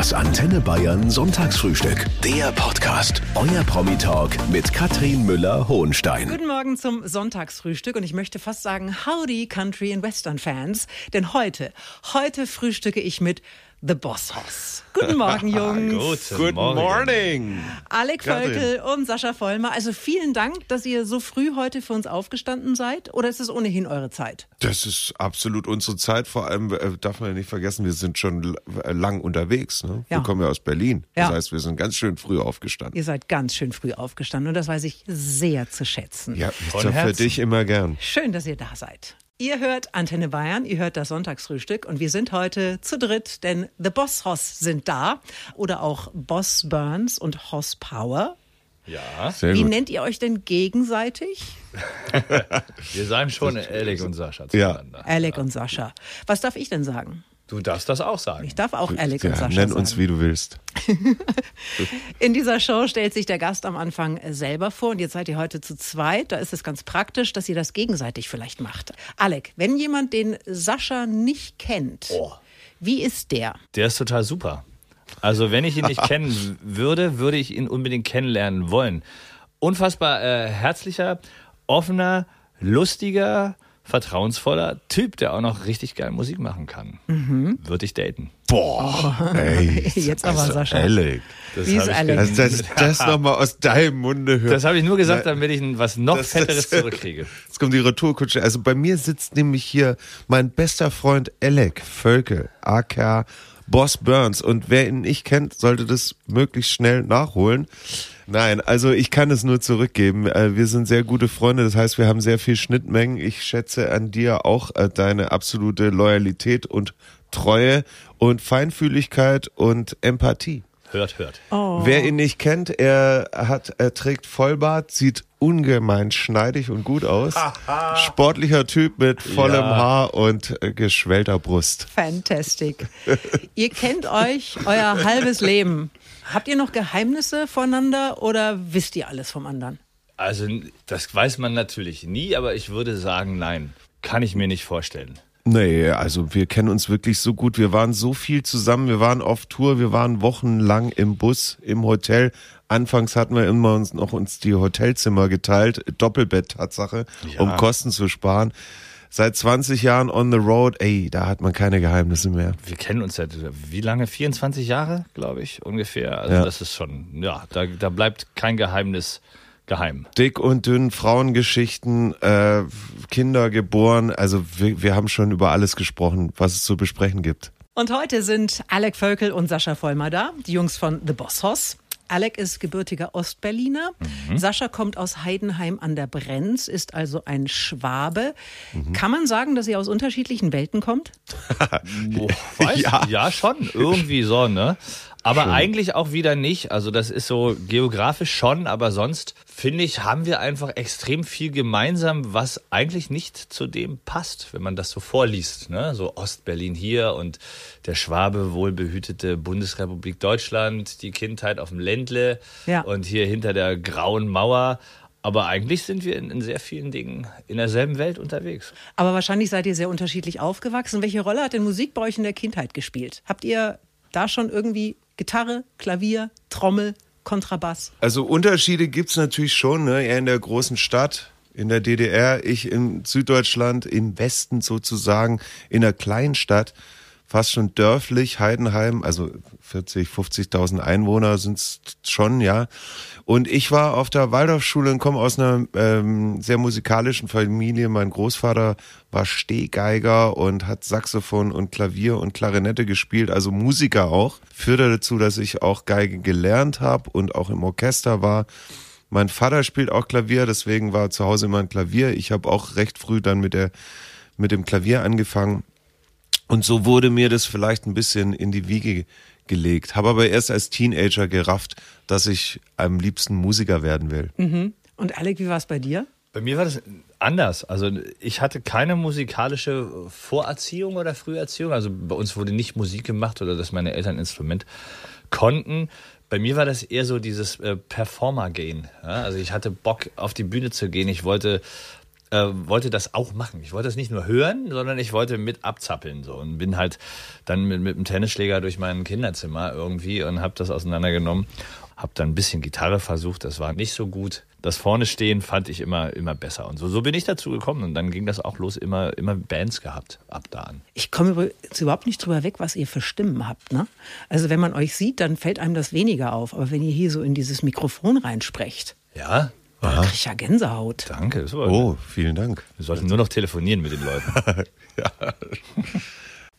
Das Antenne Bayern Sonntagsfrühstück. Der Podcast. Euer Promi-Talk mit Katrin Müller-Hohenstein. Guten Morgen zum Sonntagsfrühstück und ich möchte fast sagen Howdy Country and Western Fans, denn heute, heute frühstücke ich mit The Boss Hoss. Guten Morgen, Jungs. Guten Good morning. Alec Völkel und Sascha Vollmer. Also vielen Dank, dass ihr so früh heute für uns aufgestanden seid. Oder ist es ohnehin eure Zeit? Das ist absolut unsere Zeit. Vor allem äh, darf man ja nicht vergessen, wir sind schon äh, lang unterwegs. Ne? Ja. Wir kommen ja aus Berlin. Das Ja. heißt, wir sind ganz schön früh aufgestanden. Ihr seid ganz schön früh aufgestanden und das weiß ich sehr zu schätzen. Ja, für dich immer gern. Schön, dass ihr da seid. Ihr hört Antenne Bayern, ihr hört das Sonntagsfrühstück und wir sind heute zu dritt, denn The Boss Hoss sind da oder auch Boss Burns und Hoss Power. Ja, Sehr Wie gut. nennt ihr euch denn gegenseitig? wir sagen schon Alec und Sascha Ja. zueinander. Alec und Sascha. Was darf ich denn sagen? Du darfst das auch sagen. Ich darf auch Alec und ja, Sascha nenn sagen. uns, wie du willst. In dieser Show stellt sich der Gast am Anfang äh, selber vor und jetzt seid ihr heute zu zweit. Da ist es ganz praktisch, dass ihr das gegenseitig vielleicht macht. Alec, wenn jemand den Sascha nicht kennt, Oh. wie ist der? Der ist total super. Also wenn ich ihn nicht kennen würde, würde ich ihn unbedingt kennenlernen wollen. Unfassbar äh, herzlicher, offener, lustiger, vertrauensvoller Typ, der auch noch richtig geil Musik machen kann. Würde ich daten. Boah, ey. Jetzt aber, also, Sascha. Alec. Das Wie ist Alec? Also, dass ich das nochmal aus deinem Munde höre. Das habe ich nur gesagt, damit ich ein- was noch Das- Fetteres das- zurückkriege. Jetzt kommt die Retourkutsche. Also bei mir sitzt nämlich hier mein bester Freund Alec Völkel, aka Boss Burns. Und wer ihn nicht kennt, sollte das möglichst schnell nachholen. Nein, also ich kann es nur zurückgeben. Äh, Wir sind sehr gute Freunde, das heißt, wir haben sehr viel Schnittmengen. Ich schätze an dir auch äh, deine absolute Loyalität und Treue und Feinfühligkeit und Empathie. Hört, hört. Oh. Wer ihn nicht kennt, er hat, er trägt Vollbart, sieht ungemein schneidig und gut aus. Sportlicher Typ mit vollem Ja. Haar und äh, geschwellter Brust. Fantastic. ihr kennt euch euer halbes Leben. Habt ihr noch Geheimnisse voneinander oder wisst ihr alles vom anderen? Also das weiß man natürlich nie, aber ich würde sagen, nein. Kann ich mir nicht vorstellen. Nee, also wir kennen uns wirklich so gut. Wir waren so viel zusammen. Wir waren auf Tour. Wir waren wochenlang im Bus, im Hotel. Anfangs hatten wir immer uns noch uns die Hotelzimmer geteilt. Doppelbett Tatsache, Ja. um Kosten zu sparen. Seit 20 Jahren on the road. Ey, da hat man keine Geheimnisse mehr. Wir kennen uns seit wie lange? 24 Jahre, glaube ich, ungefähr. Also Ja. das ist schon, ja, da, da bleibt kein Geheimnis geheim. dick und dünn, Frauengeschichten, äh, Kinder geboren. Also wir, wir haben schon über alles gesprochen, was es zu besprechen gibt. Und heute sind Alec Völkel und Sascha Vollmer da, die Jungs von The Boss Hoss. Alec ist gebürtiger Ostberliner. Sascha kommt aus Heidenheim an der Brenz, ist also ein Schwabe. Kann man sagen, dass ihr aus unterschiedlichen Welten kommt? Boah, weiß, ja. Ja. schon, irgendwie so, ne? Aber eigentlich auch wieder nicht. Also das ist so geografisch schon, aber sonst finde ich, haben wir einfach extrem viel gemeinsam, was eigentlich nicht zu dem passt, wenn man das so vorliest. Ne? So Ostberlin hier und der Schwabe wohlbehütete Bundesrepublik Deutschland, die Kindheit auf dem Ländle Ja. und hier hinter der grauen Mauer. Aber eigentlich sind wir in, in sehr vielen Dingen in derselben Welt unterwegs. Aber wahrscheinlich seid ihr sehr unterschiedlich aufgewachsen. Welche Rolle hat denn Musik bei euch in der Kindheit gespielt? Habt ihr da schon irgendwie Gitarre, Klavier, Trommel, Kontrabass? Also Unterschiede gibt's natürlich schon, ne? Er in der großen Stadt, in der DDR, ich in Süddeutschland, im Westen sozusagen, in einer kleinen Stadt, fast schon dörflich, Heidenheim, also 40, 50.000 Einwohner sind's schon, ja. Und ich war auf der Waldorfschule und komme aus einer ähm, sehr musikalischen Familie. Mein Großvater war Stehgeiger und hat Saxophon und Klavier und Klarinette gespielt, also Musiker auch. Führte dazu, dass ich auch Geige gelernt habe und auch im Orchester war. Mein Vater spielt auch Klavier, deswegen war zu Hause immer ein Klavier. Ich habe auch recht früh dann mit der mit dem Klavier angefangen. Und so wurde mir das vielleicht ein bisschen in die Wiege gelegt. Habe aber erst als Teenager gerafft, dass ich am liebsten Musiker werden will. Und Alec, wie war es bei dir? Bei mir war das anders. Also ich hatte keine musikalische Vorerziehung oder Früherziehung. Also bei uns wurde nicht Musik gemacht oder dass meine Eltern ein Instrument konnten. Bei mir war das eher so dieses äh, Performer-Gehen. Ja? Also ich hatte Bock auf die Bühne zu gehen. Ich wollte äh, wollte das auch machen. Ich wollte das nicht nur hören, sondern ich wollte mit abzappeln so und bin halt dann mit, mit dem Tennisschläger durch mein Kinderzimmer irgendwie und habe das auseinandergenommen. Habe dann ein bisschen Gitarre versucht, das war nicht so gut. Das vorne stehen fand ich immer immer besser und so so bin ich dazu gekommen und dann ging das auch los immer immer Bands gehabt ab da an. Ich komme übrigens überhaupt nicht drüber weg, was ihr für Stimmen habt. Ne? Also wenn man euch sieht, dann fällt einem das weniger auf. Aber wenn ihr hier so in dieses Mikrofon reinsprecht, Ja, da krieg ich ja Gänsehaut. danke. Das war, Oh, vielen Dank. Wir sollten nur noch telefonieren mit den Leuten.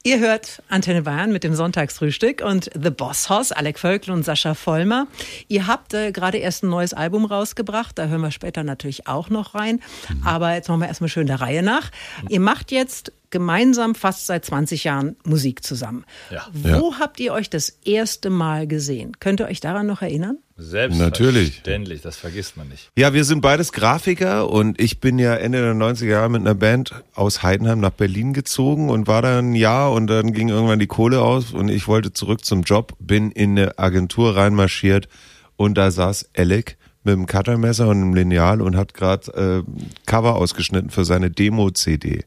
Ihr hört Antenne Bayern mit dem Sonntagsfrühstück und The Boss Hoss, Alec Völkl und Sascha Vollmer. Ihr habt äh, gerade erst ein neues Album rausgebracht, da hören wir später natürlich auch noch rein. Aber jetzt machen wir erstmal schön der Reihe nach. Ihr macht jetzt gemeinsam fast seit 20 Jahren Musik zusammen. Ja. Wo habt ihr euch das erste Mal gesehen? Könnt ihr euch daran noch erinnern? Selbstverständlich, das vergisst man nicht. Ja, wir sind beides Grafiker und ich bin ja Ende der 90er Jahre mit einer Band aus Heidenheim nach Berlin gezogen und war da ein Jahr und dann ging irgendwann die Kohle aus und ich wollte zurück zum Job, bin in eine Agentur reinmarschiert und da saß Alec mit einem Cuttermesser und einem Lineal und hat gerade äh, Cover ausgeschnitten für seine Demo-CD.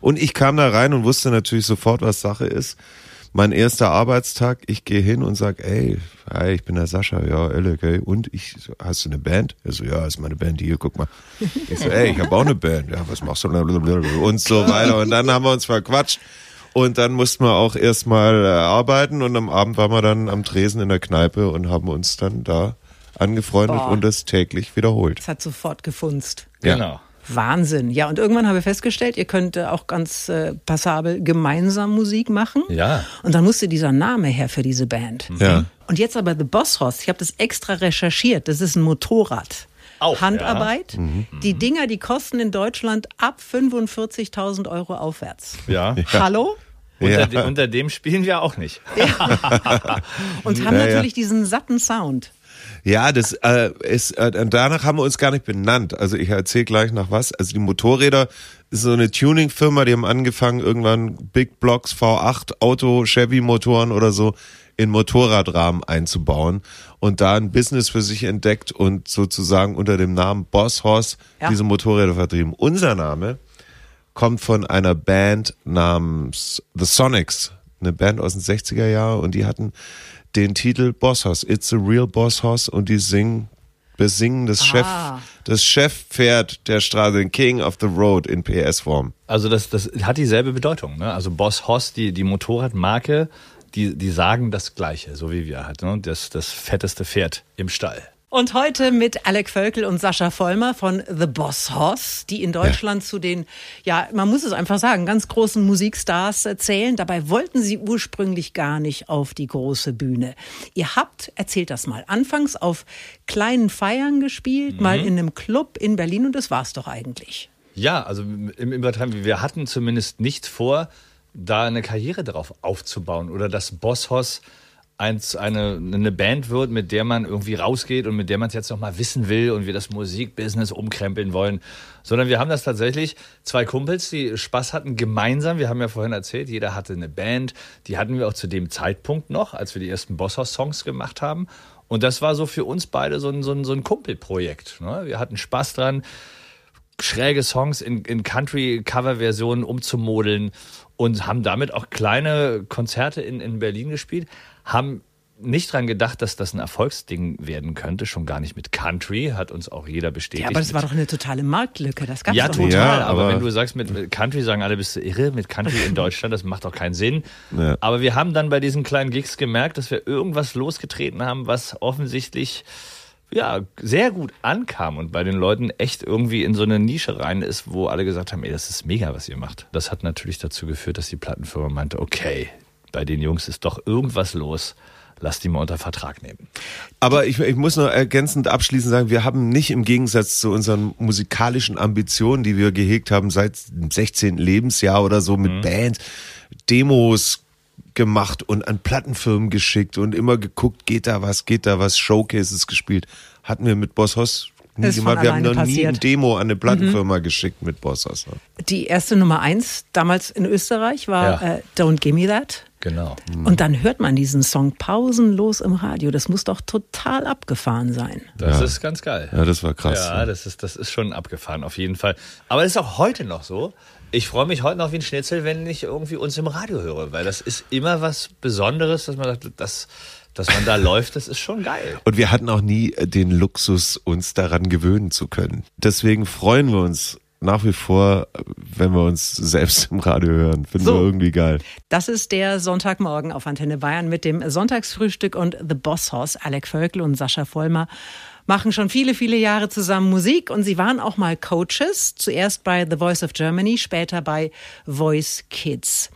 Und ich kam da rein und wusste natürlich sofort, was Sache ist. Mein erster Arbeitstag, ich gehe hin und sag, ey, hi, ich bin der Sascha, ja, Alec, ey, und ich, so, hast du eine Band? Er so, ja, ist meine Band hier, guck mal. Ich so, ey, ich habe auch eine Band, ja, was machst du? Und so weiter. Und dann haben wir uns verquatscht. Und dann mussten wir auch erstmal äh, arbeiten und am Abend waren wir dann am Tresen in der Kneipe und haben uns dann da angefreundet Boah. und das täglich wiederholt. Das hat sofort gefunzt. Ja. Genau. Wahnsinn. Ja, und irgendwann habe ich festgestellt, ihr könnt äh, auch ganz äh, passabel gemeinsam Musik machen. Ja. Und dann musste dieser Name her für diese Band. Ja. Und jetzt aber The Boss Horse, ich habe das extra recherchiert, das ist ein Motorrad. Auch, Handarbeit. Die Dinger, die kosten in Deutschland ab 45.000 Euro aufwärts. Ja. Hallo? Unter, Ja. de, unter dem spielen wir auch nicht. Und haben Ja, ja. natürlich diesen satten Sound. Ja, das äh, ist äh, danach haben wir uns gar nicht benannt. Also ich erzähle gleich nach was. Also die Motorräder ist so eine Tuning-Firma, die haben angefangen irgendwann Big Blocks V8 Auto Chevy Motoren oder so in Motorradrahmen einzubauen und da ein Business für sich entdeckt und sozusagen unter dem Namen Boss Horse Ja. diese Motorräder vertrieben. Unser Name kommt von einer Band namens The Sonics, eine Band aus den 60er Jahren und die hatten den Titel Boss Hoss, It's a Real Boss Hoss und die singen, besingen das Chef, Ah. das Chefpferd der Straße, den King of the Road in PS-Form. Also das, das hat dieselbe Bedeutung. Ne? Also Boss Hoss, die, die Motorradmarke, die, die sagen das Gleiche, so wie wir halt. Ne? Das, das fetteste Pferd im Stall. Und heute mit Alec Völkel und Sascha Vollmer von The Boss Hoss, die in Deutschland zu den, ja, man muss es einfach sagen, ganz großen Musikstars äh, zählen. Dabei wollten sie ursprünglich gar nicht auf die große Bühne. Ihr habt, erzählt das mal, anfangs auf kleinen Feiern gespielt, mal in einem Club in Berlin und das war's doch eigentlich. Ja, also im Übertreiben, wir hatten zumindest nicht vor, da eine Karriere drauf aufzubauen oder dass Boss Hoss eins, eine, eine Band wird, mit der man irgendwie rausgeht und mit der man es jetzt noch mal wissen will und wir das Musikbusiness umkrempeln wollen, sondern wir haben das tatsächlich zwei Kumpels, die Spaß hatten gemeinsam. Wir haben ja vorhin erzählt, jeder hatte eine Band, die hatten wir auch zu dem Zeitpunkt noch, als wir die ersten Boss Hoss Songs gemacht haben. Und das war so für uns beide so ein, so ein, so ein Kumpelprojekt. Ne? Wir hatten Spaß dran schräge Songs in, in Country-Cover-Versionen umzumodeln und haben damit auch kleine Konzerte in, in Berlin gespielt, haben nicht dran gedacht, dass das ein Erfolgsding werden könnte, schon gar nicht mit Country, hat uns auch jeder bestätigt. Ja, aber das war doch eine totale Marktlücke. Das gab's ja, doch nicht. total. Ja, aber, aber- wenn du sagst, mit mit Country sagen alle, bist du irre mit Country in Deutschland, das macht doch keinen Sinn. Ja. Aber wir haben dann bei diesen kleinen Gigs gemerkt, dass wir irgendwas losgetreten haben, was offensichtlich ja, sehr gut ankam und bei den Leuten echt irgendwie in so eine Nische rein ist, wo alle gesagt haben, ey, das ist mega, was ihr macht. Das hat natürlich dazu geführt, dass die Plattenfirma meinte, okay, bei den Jungs ist doch irgendwas los. Lass die mal unter Vertrag nehmen. Aber ich, ich muss noch ergänzend abschließend sagen, wir haben nicht im Gegensatz zu unseren musikalischen Ambitionen, die wir gehegt haben seit dem 16. Lebensjahr oder so mit Bands, Demos gemacht und an Plattenfirmen geschickt und immer geguckt, geht da was, geht da was, Showcases gespielt. Hatten wir mit Boss Hoss nie Ist gemacht. Wir haben noch alleine nie ein passiert. Demo an eine Plattenfirma geschickt mit Boss Hoss. ne? Die erste Nummer eins damals in Österreich war Ja. äh, Don't Gimme That. Genau. Und dann hört man diesen Song pausenlos im Radio. Das muss doch total abgefahren sein. Das ist ganz geil. Ja, das war krass. Ja, das ist, das ist schon abgefahren, auf jeden Fall. Aber das ist auch heute noch so. Ich freue mich heute noch wie ein Schnitzel, wenn ich irgendwie uns im Radio höre, weil das ist immer was Besonderes, dass man sagt, das, dass man da läuft, das ist schon geil. Und wir hatten auch nie den Luxus, uns daran gewöhnen zu können. Deswegen freuen wir uns nach wie vor, wenn wir uns selbst im Radio hören. Finden So. wir irgendwie geil. Das ist der Sonntagmorgen auf Antenne Bayern mit dem Sonntagsfrühstück und The Boss Hoss. Alec Völkel und Sascha Vollmer machen schon viele, viele Jahre zusammen Musik und sie waren auch mal Coaches. Zuerst bei The Voice of Germany, später bei Voice Kids.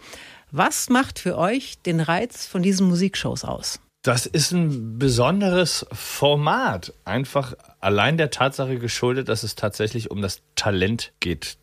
Was macht für euch den Reiz von diesen Musikshows aus? Das ist ein besonderes Format. Einfach allein der Tatsache geschuldet, dass es tatsächlich um das Talent geht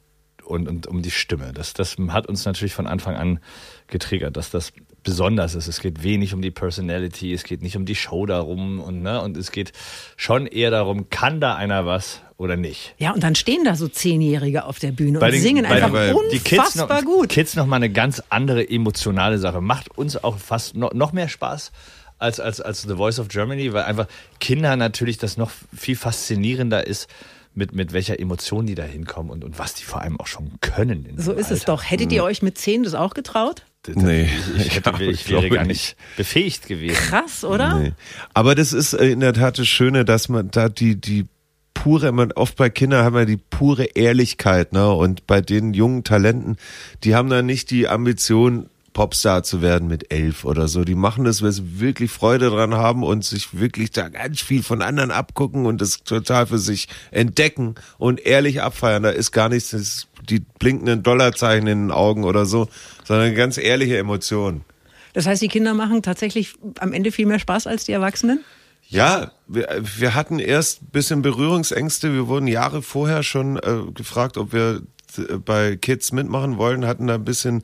und, und um die Stimme. Das, das hat uns natürlich von Anfang an getriggert, dass das besonders ist. Es geht wenig um die Personality, es geht nicht um die Show darum und, ne, und es geht schon eher darum, kann da einer was oder nicht. Ja, und dann stehen da so Zehnjährige auf der Bühne und den- singen bei einfach den- die Kids unfassbar noch, gut. Kids noch mal eine ganz andere emotionale Sache. Macht uns auch fast noch, noch mehr Spaß als, als, als The Voice of Germany, weil einfach Kinder natürlich das noch viel faszinierender ist, mit, mit welcher Emotion die da hinkommen und, und was die vor allem auch schon können. in So ist es Alter. doch. Hättet ihr euch mit zehn das auch getraut? Nee. Ich, hätte, Ja, ich ich wäre glaube gar nicht. nicht befähigt gewesen. Krass, oder? Nee. Aber das ist äh, in der Tat das Schöne, dass man da die, die pure, man, oft bei Kindern haben wir die pure Ehrlichkeit, ne? Und bei den jungen Talenten, die haben dann nicht die Ambition, Popstar zu werden mit elf oder so. Die machen das, weil sie wirklich Freude dran haben und sich wirklich da ganz viel von anderen abgucken und das total für sich entdecken und ehrlich abfeiern. Da ist gar nichts, das, die blinkenden Dollarzeichen in den Augen oder so, sondern ganz ehrliche Emotionen. Das heißt, die Kinder machen tatsächlich am Ende viel mehr Spaß als die Erwachsenen? Ja, wir, wir hatten erst ein bisschen Berührungsängste. Wir wurden Jahre vorher schon äh, gefragt, ob wir äh, bei Kids mitmachen wollen, hatten da ein bisschen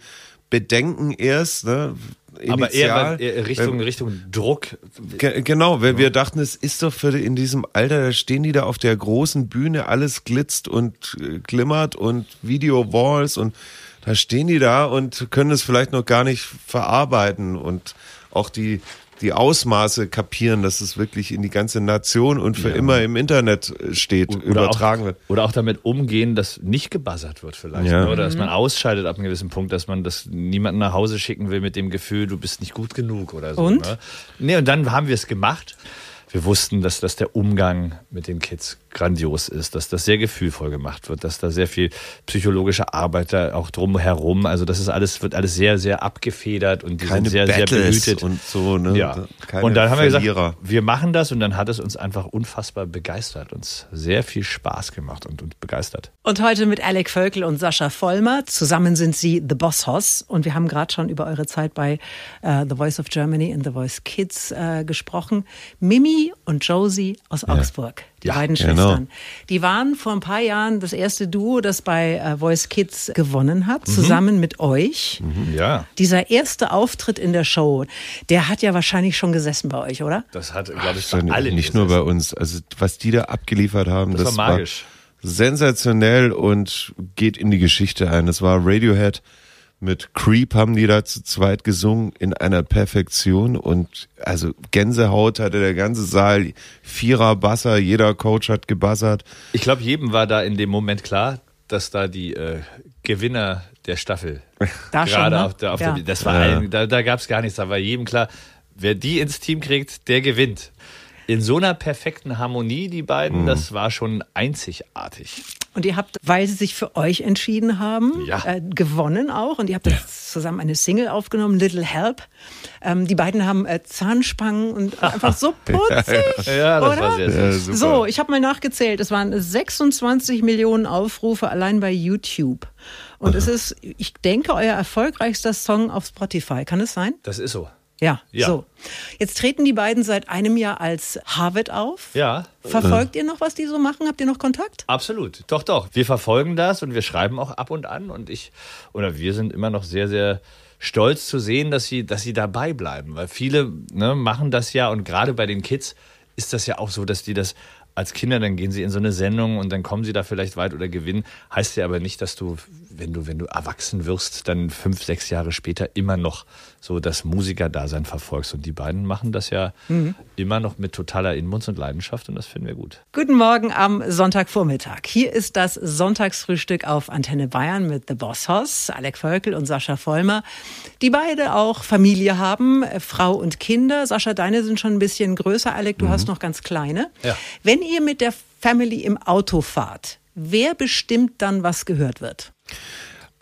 Bedenken erst. Ne? Aber eher, Initial. weil- Richtung, Richtung Druck. Ge genau, weil wir dachten, es ist doch für in diesem Alter, da stehen die da auf der großen Bühne, alles glitzt und äh, glimmert und Video-Walls und da stehen die da und können es vielleicht noch gar nicht verarbeiten und auch die, die Ausmaße kapieren, dass es wirklich in die ganze Nation und für immer im Internet äh, steht, übertragen auch, wird. Oder auch damit umgehen, dass nicht gebuzzert wird vielleicht. Ja. Ne? Oder dass man ausscheidet ab einem gewissen Punkt, dass man das niemanden nach Hause schicken will mit dem Gefühl, du bist nicht gut genug oder so. Und? Ne? Nee, und dann haben wir es gemacht. Wir wussten, dass, dass der Umgang mit den Kids grandios ist, dass das sehr gefühlvoll gemacht wird, dass da sehr viel psychologische Arbeit da auch drumherum, also das ist alles, wird alles sehr, sehr abgefedert und die Keine sind sehr, sehr Battles behütet. und so, ne? Ja. Keine und dann haben wir Verlierer. gesagt, wir machen das und dann hat es uns einfach unfassbar begeistert, uns sehr viel Spaß gemacht und, und begeistert. Und heute mit Alec Völkel und Sascha Vollmer. Zusammen sind sie The Boss Hoss. Und wir haben gerade schon über eure Zeit bei äh, The Voice of Germany und The Voice Kids äh, gesprochen. Mimi und Josie aus Augsburg, die Ja, beiden genau. Schwestern. Die waren vor ein paar Jahren das erste Duo, das bei äh, Voice Kids gewonnen hat, zusammen mit euch. Ja. Dieser erste Auftritt in der Show, der hat ja wahrscheinlich schon gesessen bei euch, oder? Das hat, glaube ich, bei Dann allen nicht nur bei uns. Also was die da abgeliefert haben, Das das, war magisch. sensationell und geht in die Geschichte ein. Das war Radiohead mit Creep haben die da zu zweit gesungen in einer Perfektion und also Gänsehaut hatte der ganze Saal, Vierer Basser, jeder Coach hat gebassert. Ich glaube, jedem war da in dem Moment klar, dass da die äh, Gewinner der Staffel Da schon, gerade ne? auf der, auf Ja. der das war Ja. allen, da, da gab es gar nichts, da war jedem klar, wer die ins Team kriegt, der gewinnt. In so einer perfekten Harmonie, die beiden, das war schon einzigartig. Und ihr habt, weil sie sich für euch entschieden haben, Ja. äh, gewonnen auch. Und ihr habt jetzt zusammen eine Single aufgenommen, Little Help. Ähm, die beiden haben äh, Zahnspangen und einfach so putzig. Ja, das oder? war sehr Ja, süß. super. So, ich habe mal nachgezählt. Es waren 26 Millionen Aufrufe allein bei YouTube. Und es ist, ich denke, euer erfolgreichster Song auf Spotify. Kann es sein? Das ist so. Ja, Ja. so. Jetzt treten die beiden seit einem Jahr als Harvard auf. Ja, Verfolgt ihr noch, was die so machen? Habt ihr noch Kontakt? Absolut, doch, doch. Wir verfolgen das und wir schreiben auch ab und an und ich oder wir sind immer noch sehr, sehr stolz zu sehen, dass sie, dass sie dabei bleiben, weil viele ne, machen das ja und gerade bei den Kids ist das ja auch so, dass die das als Kinder, dann gehen sie in so eine Sendung und dann kommen sie da vielleicht weit oder gewinnen. Heißt ja aber nicht, dass du, wenn du, wenn du erwachsen wirst, dann fünf, sechs Jahre später immer noch so das Musikerdasein verfolgst. Und die beiden machen das ja mhm. immer noch mit totaler Inbrunst und Leidenschaft und das finden wir gut. Guten Morgen am Sonntagvormittag. Hier ist das Sonntagsfrühstück auf Antenne Bayern mit The Boss Hoss, Alec Völkel und Sascha Vollmer, die beide auch Familie haben, äh, Frau und Kinder. Sascha, deine sind schon ein bisschen größer. Alec, du mhm. hast noch ganz kleine. Ja. Wenn ihr mit der Family im Auto fahrt, wer bestimmt dann, was gehört wird?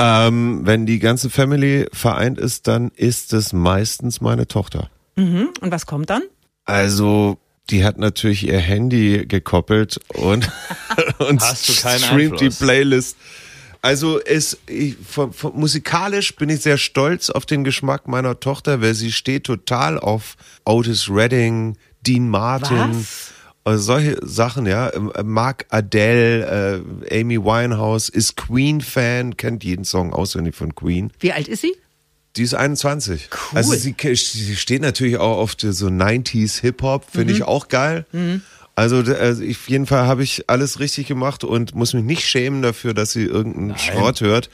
Ähm, wenn die ganze Family vereint ist, dann ist es meistens meine Tochter. Mhm. Und was kommt dann? Also, die hat natürlich ihr Handy gekoppelt und, und streamt Einfluss. die Playlist. Also es, ich, von, von, musikalisch bin ich sehr stolz auf den Geschmack meiner Tochter, weil sie steht total auf Otis Redding, Dean Martin. Was? Also solche Sachen, ja. Ähm, äh, Mark Adele, äh, Amy Winehouse ist Queen-Fan, kennt jeden Song auswendig von Queen. Wie alt ist sie? Die ist 21. Cool. Also sie, sie steht natürlich auch auf so 90s Hip-Hop, finde mhm. ich auch geil. Mhm. Also, also ich, auf jeden Fall habe ich alles richtig gemacht und muss mich nicht schämen dafür, dass sie irgendeinen Nein. Schrott hört,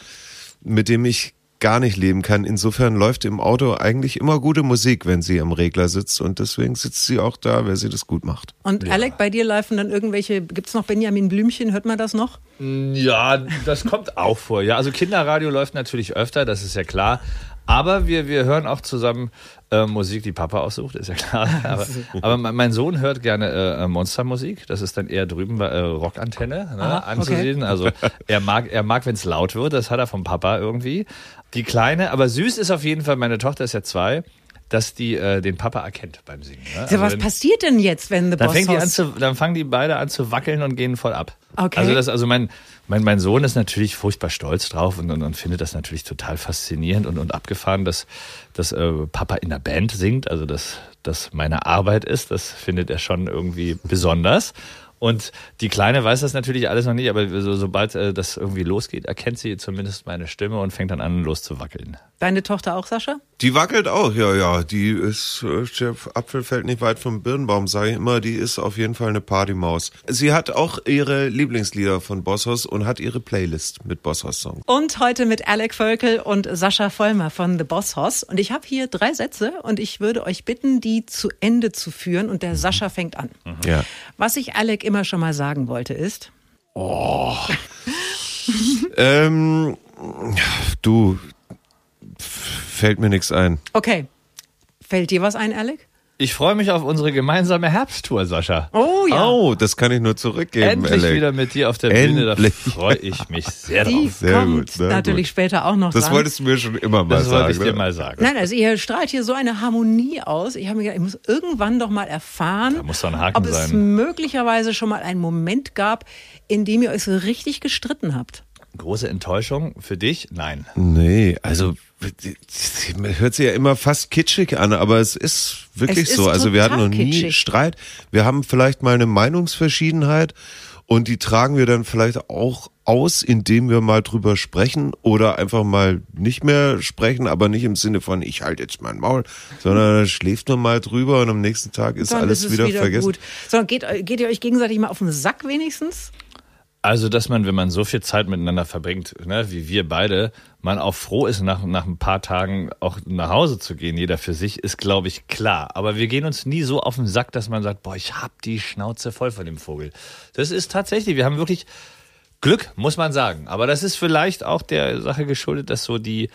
mit dem ich gar nicht leben kann. Insofern läuft im Auto eigentlich immer gute Musik, wenn sie am Regler sitzt und deswegen sitzt sie auch da, weil sie das gut macht. Und ja. Alec, bei dir laufen dann irgendwelche, gibt es noch Benjamin Blümchen, hört man das noch? Ja, das kommt auch vor. Ja, also Kinderradio läuft natürlich öfter, das ist ja klar. Aber wir, wir hören auch zusammen äh, Musik, die Papa aussucht, ist ja klar. Aber, aber mein Sohn hört gerne äh, Monstermusik. Das ist dann eher drüben bei äh, Rockantenne ne, Aha, anzusehen. Okay. Also er mag, er mag, wenn es laut wird. Das hat er vom Papa irgendwie. Die Kleine, aber süß ist auf jeden Fall, meine Tochter ist ja zwei, dass die äh, den Papa erkennt beim Singen. Ne? Also was wenn, passiert denn jetzt, wenn The dann Boss fängt die an zu, Dann fangen die beide an zu wackeln und gehen voll ab. Okay. Also, das, also mein, mein, mein Sohn ist natürlich furchtbar stolz drauf und, und, und findet das natürlich total faszinierend und, und abgefahren, dass, dass äh, Papa in der Band singt. Also dass das meine Arbeit ist, das findet er schon irgendwie besonders. Und die Kleine weiß das natürlich alles noch nicht, aber so, sobald äh, das irgendwie losgeht, erkennt sie zumindest meine Stimme und fängt dann an, loszuwackeln. Deine Tochter auch, Sascha? Die wackelt auch, ja, ja. Die ist, äh, der Apfel fällt nicht weit vom Birnbaum, sage ich immer. Die ist auf jeden Fall eine Partymaus. Sie hat auch ihre Lieblingslieder von Bosshaus und hat ihre Playlist mit Bosshaus-Songs. Und heute mit Alec Völkel und Sascha Vollmer von The Bosshaus. Und ich habe hier drei Sätze und ich würde euch bitten, die zu Ende zu führen. Und der Sascha fängt an. Mhm. Ja. Was ich Alec immer schon mal sagen wollte ist. Oh. ähm, du, fällt mir nichts ein. Okay. Fällt dir was ein, Alec? Ich freue mich auf unsere gemeinsame Herbsttour, Sascha. Oh ja. Oh, das kann ich nur zurückgeben. Endlich Alec. wieder mit dir auf der Endlich. Bühne, da freue ich mich sehr Die drauf. Sehr kommt gut, sehr natürlich gut. später auch noch Das dran. wolltest du mir schon immer mal das sagen. Das wollte ich dir ne? mal sagen. Nein, also ihr strahlt hier so eine Harmonie aus. Ich habe mir gedacht, ich muss irgendwann doch mal erfahren, da muss doch ein Haken ob es sein. möglicherweise schon mal einen Moment gab, in dem ihr euch so richtig gestritten habt. Große Enttäuschung für dich? Nein. Nee, also hört sich ja immer fast kitschig an, aber es ist wirklich es ist so. Also wir hatten noch nie kitschig. Streit. Wir haben vielleicht mal eine Meinungsverschiedenheit und die tragen wir dann vielleicht auch aus, indem wir mal drüber sprechen oder einfach mal nicht mehr sprechen, aber nicht im Sinne von ich halte jetzt mein Maul, sondern schläft man mal drüber und am nächsten Tag ist Dann alles ist wieder, wieder vergessen. Gut. Sondern geht, geht ihr euch gegenseitig mal auf den Sack wenigstens? Also, dass man, wenn man so viel Zeit miteinander verbringt, ne, wie wir beide, man auch froh ist, nach, nach ein paar Tagen auch nach Hause zu gehen, jeder für sich, ist, glaube ich, klar. Aber wir gehen uns nie so auf den Sack, dass man sagt, boah, ich hab die Schnauze voll von dem Vogel. Das ist tatsächlich, wir haben wirklich Glück, muss man sagen. Aber das ist vielleicht auch der Sache geschuldet, dass so die,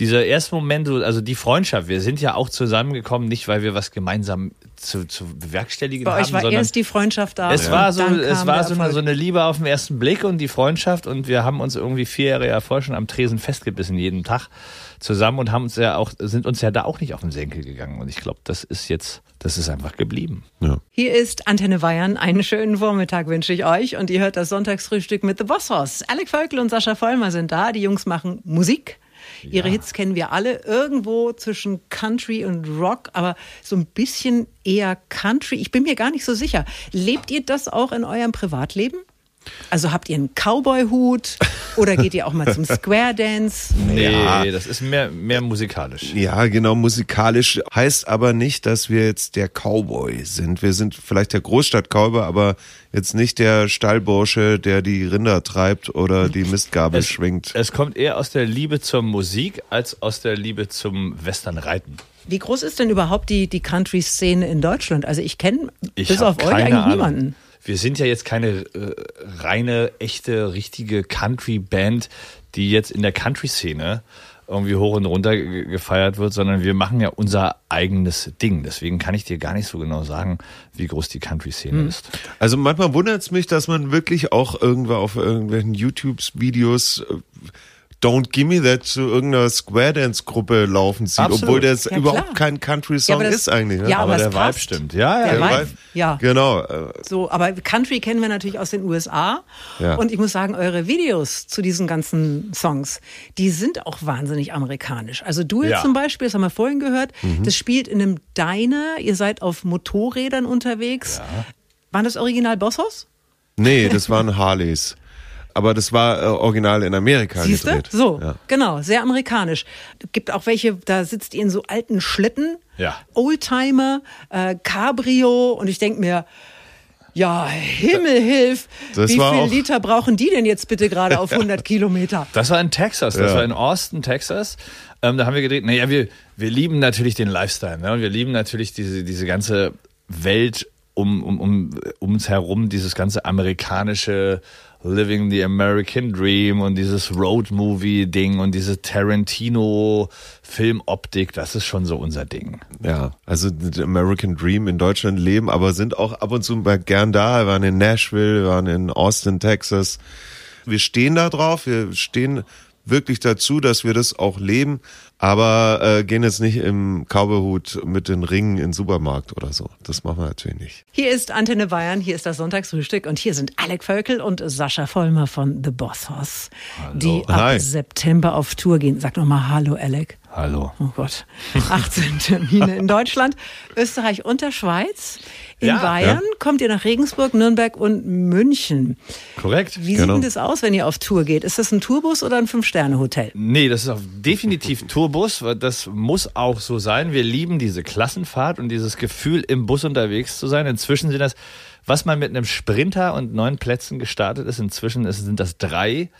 dieser erste Moment, also die Freundschaft, wir sind ja auch zusammengekommen, nicht weil wir was gemeinsam zu, zu bewerkstelligen Bei haben. euch war sondern erst die Freundschaft da. Es war so, es war so so eine Liebe auf den ersten Blick und die Freundschaft und wir haben uns irgendwie vier Jahre ja vorher schon am Tresen festgebissen jeden Tag zusammen und haben uns ja auch, sind uns ja da auch nicht auf den Senkel gegangen und ich glaube, das ist jetzt, das ist einfach geblieben. Ja. Hier ist Antenne Bayern. Einen schönen Vormittag wünsche ich euch und ihr hört das Sonntagsfrühstück mit The Boss Hoss. Alec Völkel und Sascha Vollmer sind da. Die Jungs machen Musik. Ihre Ja. Hits kennen wir alle irgendwo zwischen Country und Rock, aber so ein bisschen eher Country. Ich bin mir gar nicht so sicher. Lebt ihr das auch in eurem Privatleben? Also habt ihr einen Cowboy-Hut oder geht ihr auch mal zum Square Dance? Nee, Ja. das ist mehr, mehr musikalisch. Ja, genau, musikalisch heißt aber nicht, dass wir jetzt der Cowboy sind. Wir sind vielleicht der Großstadt-Cowboy, aber jetzt nicht der Stallbursche, der die Rinder treibt oder die Mistgabel Es- schwingt. Es kommt eher aus der Liebe zur Musik als aus der Liebe zum Westernreiten. Wie groß ist denn überhaupt die, die Country-Szene in Deutschland? Also ich kenne Ich bis auf euch eigentlich Ahnung. niemanden. Wir sind ja jetzt keine äh, reine, echte, richtige Country-Band, die jetzt in der Country-Szene irgendwie hoch und runter ge- gefeiert wird, sondern wir machen ja unser eigenes Ding. Deswegen kann ich dir gar nicht so genau sagen, wie groß die Country-Szene Hm. ist. Also manchmal wundert es mich, dass man wirklich auch irgendwo auf irgendwelchen YouTube-Videos äh, Don't Gimme That zu irgendeiner Square Dance-Gruppe laufen sieht, Absolut. obwohl das Ja, überhaupt klar. kein Country-Song aber das- ist eigentlich. Ne? ja, aber Aber der Vibe stimmt. Ja, ja. Der ja. Vibe, ja. Genau. äh, So, aber Country kennen wir natürlich aus den USA. Ja. Und ich muss sagen, eure Videos zu diesen ganzen Songs, die sind auch wahnsinnig amerikanisch. Also Duel Ja. zum Beispiel, das haben wir vorhin gehört, Mhm. das spielt in einem Diner, ihr seid auf Motorrädern unterwegs. War das Original Bosshaus? Nee, das waren Harleys. Aber das war äh, original in Amerika Siehst du? gedreht. So, Ja. genau, sehr amerikanisch. Gibt auch welche, da sitzt ihr in so alten Schlitten, Ja. Oldtimer, äh, Cabrio und ich denk mir, ja, Himmel hilf, Das wie war viel auch- Liter brauchen die denn jetzt bitte gerade auf 100 Kilometer? Das war in Texas, das Ja. war in Austin, Texas. Ähm, da haben wir gedreht. Naja, wir, wir lieben natürlich den Lifestyle. Ne? Und wir lieben natürlich diese, diese ganze Welt um, um, um, um uns herum, dieses ganze amerikanische Living the American Dream und dieses Road-Movie-Ding und diese Tarantino-Filmoptik. Das ist schon so unser Ding. Ja, also den American Dream in Deutschland leben, aber sind auch ab und zu gern da. Wir waren in Nashville, wir waren in Austin, Texas. Wir stehen da drauf, wir stehen wirklich dazu, dass wir das auch leben, aber äh, gehen jetzt nicht im Cowboyhut mit den Ringen in den Supermarkt oder so. Das machen wir natürlich nicht. Hier ist Antenne Bayern, hier ist das Sonntagsfrühstück und hier sind Alec Völkel und Sascha Vollmer von The Boss Hoss, die ab Hi. September auf Tour gehen. Sag noch mal Hallo, Alec. Hallo. Oh Gott. 18 Termine in Deutschland, Österreich und der Schweiz. In Ja. Bayern kommt ihr nach Regensburg, Nürnberg und München. Korrekt? Wie Genau. sieht denn das aus, wenn ihr auf Tour geht? Ist das ein Tourbus oder ein Fünf-Sterne-Hotel? Nee, das ist auch definitiv Tourbus. Das muss auch so sein. Wir lieben diese Klassenfahrt und dieses Gefühl, im Bus unterwegs zu sein. Inzwischen sind das, was man mit einem Sprinter und neun Plätzen gestartet ist, inzwischen sind das drei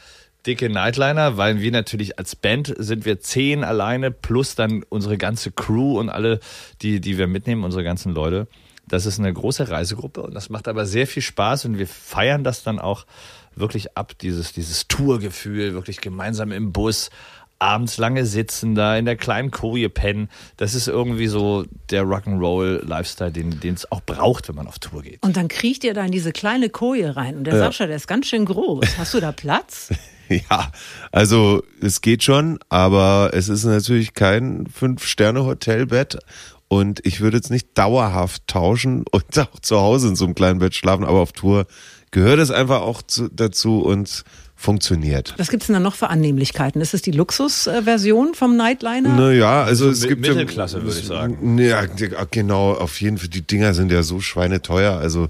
dicke Nightliner, weil wir natürlich als Band sind wir zehn alleine plus dann unsere ganze Crew und alle, die, die wir mitnehmen, unsere ganzen Leute. Das ist eine große Reisegruppe und das macht aber sehr viel Spaß und wir feiern das dann auch wirklich ab, dieses, dieses Tourgefühl, wirklich gemeinsam im Bus, abends lange sitzen, da in der kleinen Koje pennen. Das ist irgendwie so der Rock'n'Roll-Lifestyle, den den es auch braucht, wenn man auf Tour geht. Und dann kriecht ihr da in diese kleine Koje rein. Und der Sascha, der ist ganz schön groß. Hast du da Platz? Ja, also es geht schon, aber es ist natürlich kein Fünf-Sterne-Hotelbett und ich würde jetzt nicht dauerhaft tauschen und auch zu Hause in so einem kleinen Bett schlafen, aber auf Tour gehört es einfach auch zu, dazu und funktioniert. Was gibt's denn da noch für Annehmlichkeiten? Ist es die Luxusversion vom Nightliner? Naja, also es Mi- gibt ja- Mittelklasse, würde ich sagen. Ja, genau, auf jeden Fall. Die Dinger sind ja so schweineteuer. Also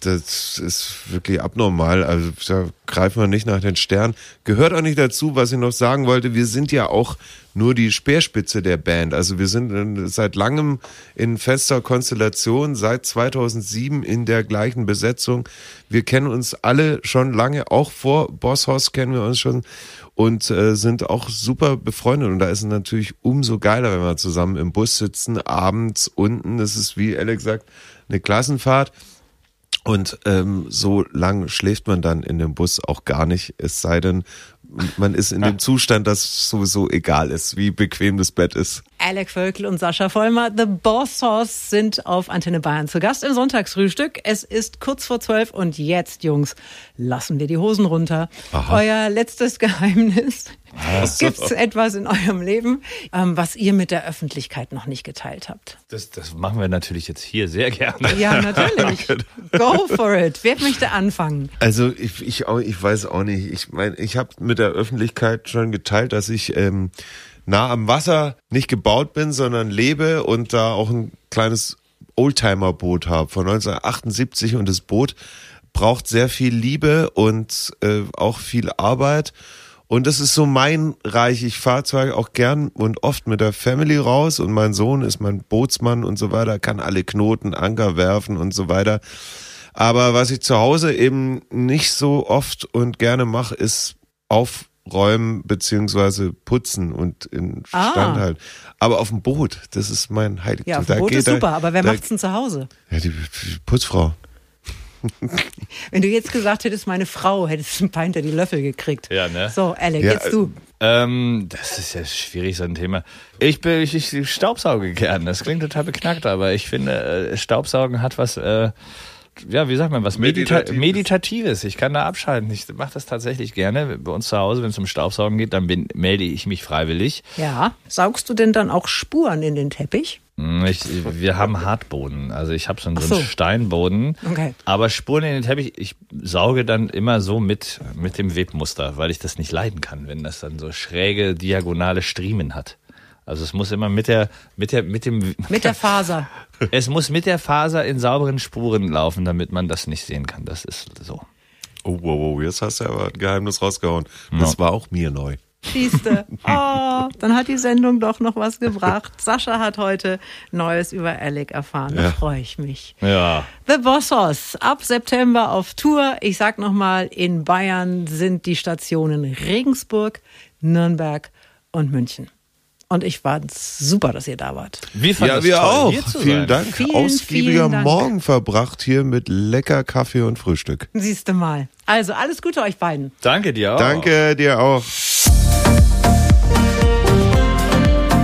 das ist wirklich abnormal. Also da greifen wir nicht nach den Sternen. Gehört auch nicht dazu, was ich noch sagen wollte. Wir sind ja auch nur die Speerspitze der Band. Also wir sind seit langem in fester Konstellation, seit 2007 in der gleichen Besetzung. Wir kennen uns alle schon lange, auch vor Boss Hoss kennen wir uns schon und äh, sind auch super befreundet. Und da ist es natürlich umso geiler, wenn wir zusammen im Bus sitzen, abends unten. Das ist, wie Alex sagt, eine Klassenfahrt. Und ähm, so lang schläft man dann in dem Bus auch gar nicht, es sei denn, man ist in dem Zustand, dass sowieso egal ist, wie bequem das Bett ist. Alec Völkel und Sascha Vollmer, The Boss Hoss, sind auf Antenne Bayern zu Gast im Sonntagsfrühstück. Es ist kurz vor zwölf und jetzt, Jungs, lassen wir die Hosen runter. Euer letztes Geheimnis. Gibt es etwas in eurem Leben, ähm, was ihr mit der Öffentlichkeit noch nicht geteilt habt? Das, das machen wir natürlich jetzt hier sehr gerne. Ja, natürlich. Go for it. Wer möchte anfangen? Also ich, ich, auch, ich weiß auch nicht. Ich meine, ich habe mit der Öffentlichkeit schon geteilt, dass ich ähm, nah am Wasser nicht gebaut bin, sondern lebe und da auch ein kleines Oldtimer-Boot habe von 1978 und das Boot braucht sehr viel Liebe und äh, auch viel Arbeit. Und das ist so mein Reich. Ich fahre zwar auch gern und oft mit der Family raus und mein Sohn ist mein Bootsmann und so weiter, kann alle Knoten, Anker werfen und so weiter. Aber was ich zu Hause eben nicht so oft und gerne mache, ist aufräumen beziehungsweise putzen und in Ah. Stand halten. Aber auf dem Boot, das ist mein Heiligtum. Ja, auf dem Boot geht ist da- super, aber wer da- macht's denn zu Hause? Ja, die, die Putzfrau. Wenn du jetzt gesagt hättest, meine Frau, hättest du ein paar hinter die Löffel gekriegt. Ja, ne? So, Alec, Ja, jetzt du. Ähm, das ist ja schwierig, so ein Thema. Ich bin, ich, ich staubsauge gern. Das klingt total beknackt, aber ich finde, äh, Staubsaugen hat was, äh, ja, wie sagt man, was Medita Meditatives. Meditatives. Ich kann da abschalten. Ich mache das tatsächlich gerne. Bei uns zu Hause, wenn es um Staubsaugen geht, dann bin, melde ich mich freiwillig. Ja. Saugst du denn dann auch Spuren in den Teppich? Hm, Ich, wir haben Hartboden. Also ich habe so einen, so einen. Steinboden. Okay. Aber Spuren in den Teppich, ich sauge dann immer so mit, mit dem Webmuster, weil ich das nicht leiden kann, wenn das dann so schräge, diagonale Striemen hat. Also es muss immer mit der, mit der, mit dem, Mit der Faser. es muss mit der Faser in sauberen Spuren laufen, damit man das nicht sehen kann. Das ist so. Oh, wow, wow, jetzt hast du aber ein Geheimnis rausgehauen. Das war auch mir neu. Siehste. Oh, dann hat die Sendung doch noch was gebracht. Sascha hat heute Neues über Alec erfahren. Da Ja. freue ich mich. Ja. The Bossos ab September auf Tour. Ich sag nochmal, in Bayern sind die Stationen Regensburg, Nürnberg und München. Und ich fand's super, dass ihr da wart. Wie fand Ja, es wir toll, auch. hier zu Vielen sein. Dank. Vielen, Ausgiebiger vielen Dank. Morgen verbracht hier mit lecker Kaffee und Frühstück. Siehste mal. Also alles Gute euch beiden. Danke dir auch. Danke dir auch.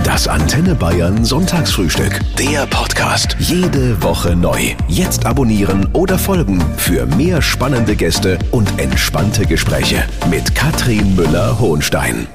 Das Antenne Bayern Sonntagsfrühstück. Der Podcast. Jede Woche neu. Jetzt abonnieren oder folgen für mehr spannende Gäste und entspannte Gespräche mit Katrin Müller-Hohenstein.